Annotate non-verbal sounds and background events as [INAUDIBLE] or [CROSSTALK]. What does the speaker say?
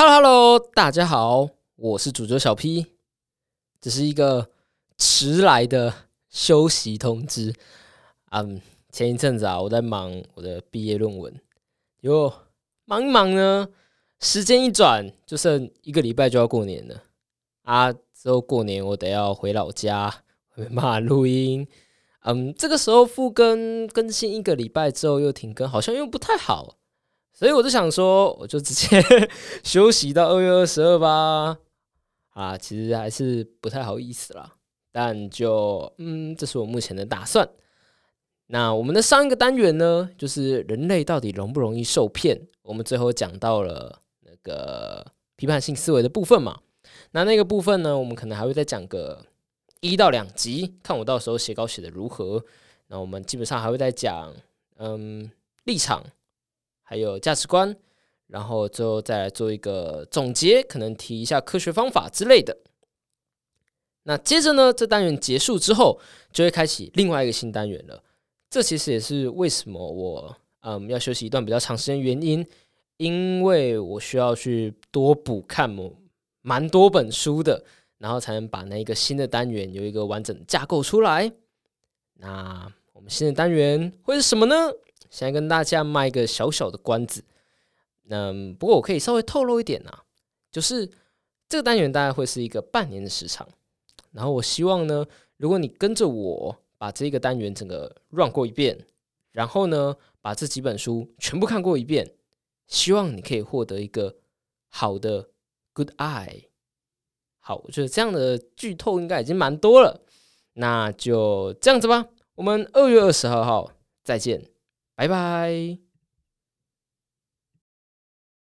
Hello Hello，大家好，我是主角小 P，这是一个迟来的休息通知。嗯，前一阵子啊，我在忙我的毕业论文，哟，忙一忙呢，时间一转就剩一个礼拜就要过年了啊！之后过年我得要回老家，没办法录音。嗯，这个时候复更更新一个礼拜之后又停更，好像又不太好。所以我就想说，我就直接 [LAUGHS] 休息到二月二十二吧。啊，其实还是不太好意思啦，但就嗯，这是我目前的打算。那我们的上一个单元呢，就是人类到底容不容易受骗？我们最后讲到了那个批判性思维的部分嘛。那那个部分呢，我们可能还会再讲个一到两集，看我到时候写稿写的如何。那我们基本上还会再讲，嗯，立场。还有价值观，然后最后再来做一个总结，可能提一下科学方法之类的。那接着呢，这单元结束之后，就会开启另外一个新单元了。这其实也是为什么我嗯要休息一段比较长时间原因，因为我需要去多补看某蛮多本书的，然后才能把那一个新的单元有一个完整的架构出来。那我们新的单元会是什么呢？先跟大家卖一个小小的关子，嗯，不过我可以稍微透露一点啊，就是这个单元大概会是一个半年的时长，然后我希望呢，如果你跟着我把这个单元整个 run 过一遍，然后呢，把这几本书全部看过一遍，希望你可以获得一个好的 good eye。好，我觉得这样的剧透应该已经蛮多了，那就这样子吧，我们二月二十二号再见。拜拜。